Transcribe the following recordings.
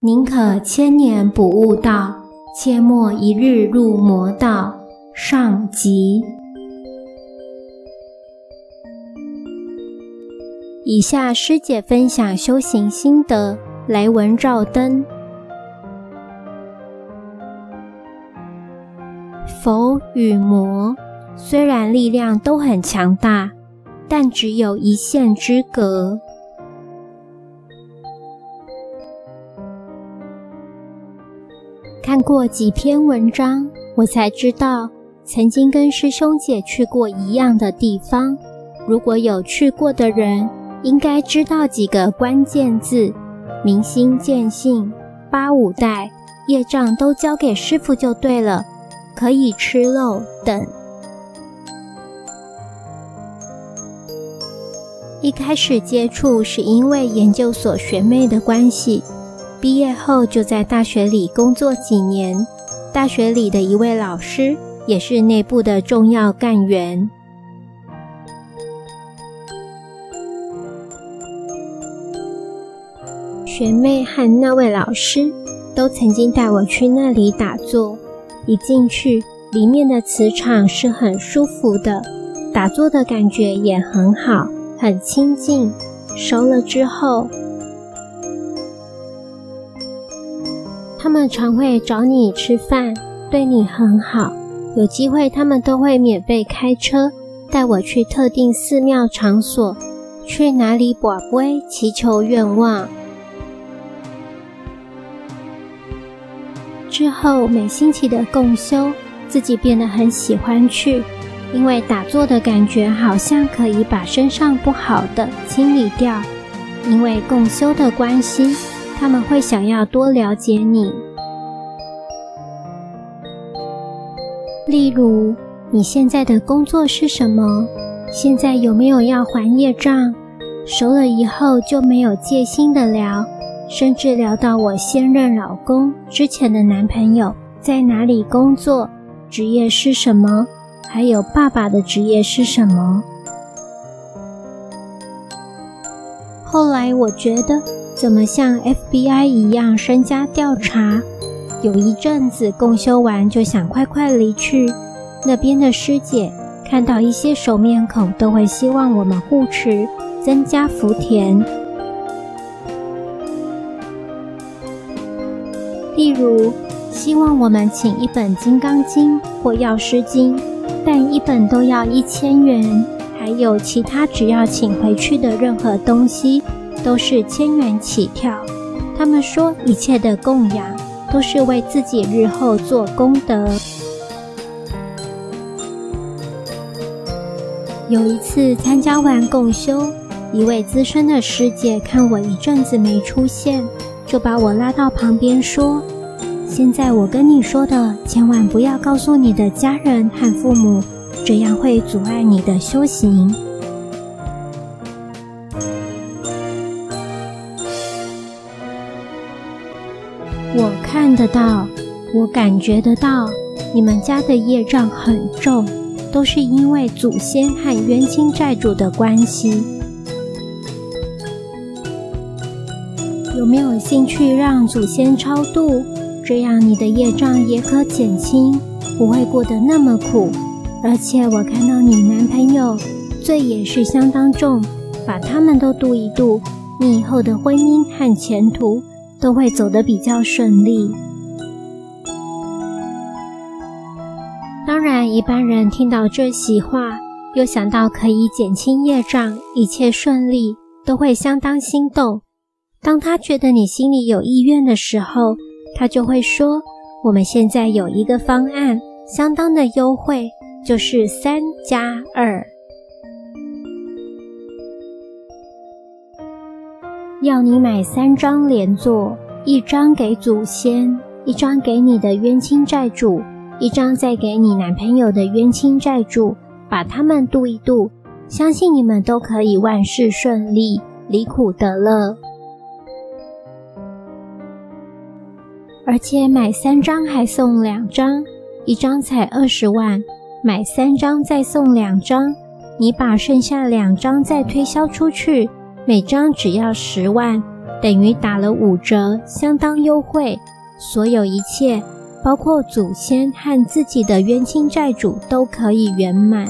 宁可千年不悟道，切莫一日入魔道。上集。以下师姐分享修行心得，来文照灯。佛与魔虽然力量都很强大，但只有一线之隔。看过几篇文章，我才知道，曾经跟师兄姐去过一样的地方。如果有去过的人，应该知道几个关键字：明心见性、八五代、业障都交给师傅就对了，可以吃肉等。一开始接触是因为研究所学妹的关系。毕业后就在大学里工作几年，大学里的一位老师也是内部的重要干员。学妹和那位老师都曾经带我去那里打坐，一进去，里面的磁场是很舒服的，打坐的感觉也很好，很清静。熟了之后，他们常会找你吃饭，对你很好。有机会，他们都会免费开车带我去特定寺庙场所，去哪里跋杯祈求愿望。之后每星期的共修，自己变得很喜欢去，因为打坐的感觉好像可以把身上不好的清理掉。因为共修的关系。他们会想要多了解你，例如你现在的工作是什么？现在有没有要还业障？熟了以后就没有戒心的聊，甚至聊到我现任老公之前的男朋友在哪里工作，职业是什么，还有爸爸的职业是什么。后来我觉得。怎么像 FBI 一样身家调查？有一阵子共修完就想快快离去。那边的师姐看到一些熟面孔，都会希望我们护持，增加福田。例如，希望我们请一本《金刚经》或《药师经》，但一本都要一千元。还有其他只要请回去的任何东西。都是千元起跳。他们说一切的供养都是为自己日后做功德。有一次参加完共修，一位资深的师姐看我一阵子没出现，就把我拉到旁边说：“现在我跟你说的，千万不要告诉你的家人和父母，这样会阻碍你的修行。”看得到，我感觉得到，你们家的业障很重，都是因为祖先和冤亲债主的关系。有没有兴趣让祖先超度？这样你的业障也可减轻，不会过得那么苦。而且我看到你男朋友罪也是相当重，把他们都度一度，你以后的婚姻和前途。都会走得比较顺利。当然，一般人听到这席话，又想到可以减轻业障、一切顺利，都会相当心动。当他觉得你心里有意愿的时候，他就会说：“我们现在有一个方案，相当的优惠，就是三加二。”要你买三张连坐，一张给祖先，一张给你的冤亲债主，一张再给你男朋友的冤亲债主，把他们度一度，相信你们都可以万事顺利，离苦得乐。而且买三张还送两张，一张才二十万，买三张再送两张，你把剩下两张再推销出去。每张只要十万，等于打了五折，相当优惠。所有一切，包括祖先和自己的冤亲债主，都可以圆满。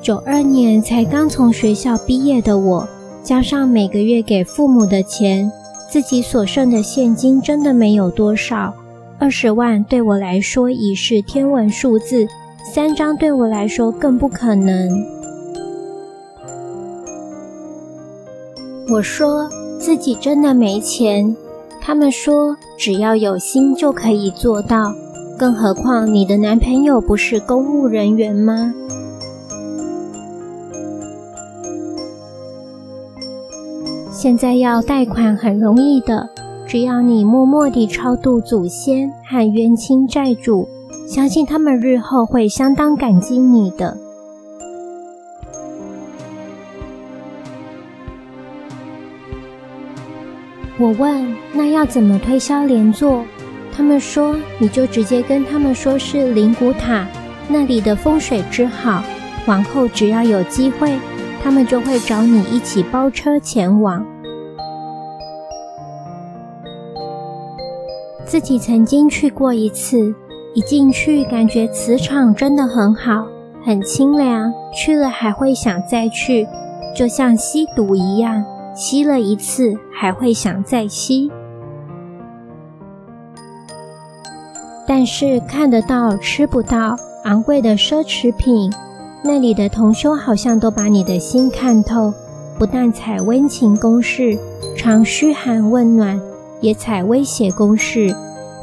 九二年才刚从学校毕业的我，加上每个月给父母的钱，自己所剩的现金真的没有多少。二十万对我来说已是天文数字，三张对我来说更不可能。我说自己真的没钱，他们说只要有心就可以做到，更何况你的男朋友不是公务人员吗？现在要贷款很容易的，只要你默默地超度祖先和冤亲债主，相信他们日后会相当感激你的。我问：“那要怎么推销连坐？”他们说：“你就直接跟他们说是灵骨塔，那里的风水之好，往后只要有机会。”他们就会找你一起包车前往。自己曾经去过一次，一进去感觉磁场真的很好，很清凉，去了还会想再去，就像吸毒一样，吸了一次还会想再吸。但是看得到吃不到，昂贵的奢侈品。那里的同修好像都把你的心看透，不但采温情攻势，常嘘寒问暖，也采威胁攻势。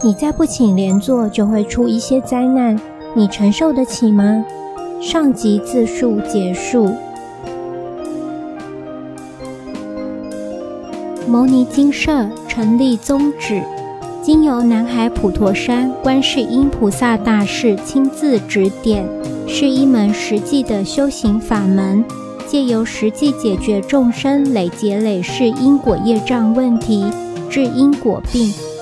你再不请连坐，就会出一些灾难，你承受得起吗？上集自述结束。牟尼精舍成立宗旨，经由南海普陀山观世音菩萨大士亲自指点。是一门实际的修行法门，借由实际解决众生累劫累世因果业障问题，治因果病，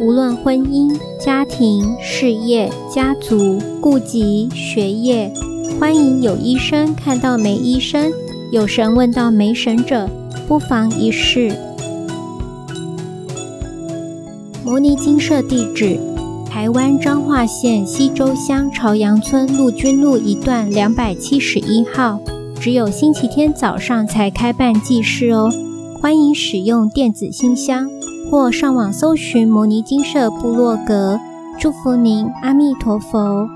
无论婚姻、家庭、事业、家族、顾及、学业，欢迎有医生看到没医生，有神问到没神者，不妨一试。摩尼精舍地址：台湾彰化县溪州乡朝阳村陆军路一段两百七十一号。只有星期天早上才开办祭事哦，欢迎使用电子信箱或上网搜寻摩尼金舍部落格。祝福您，阿弥陀佛。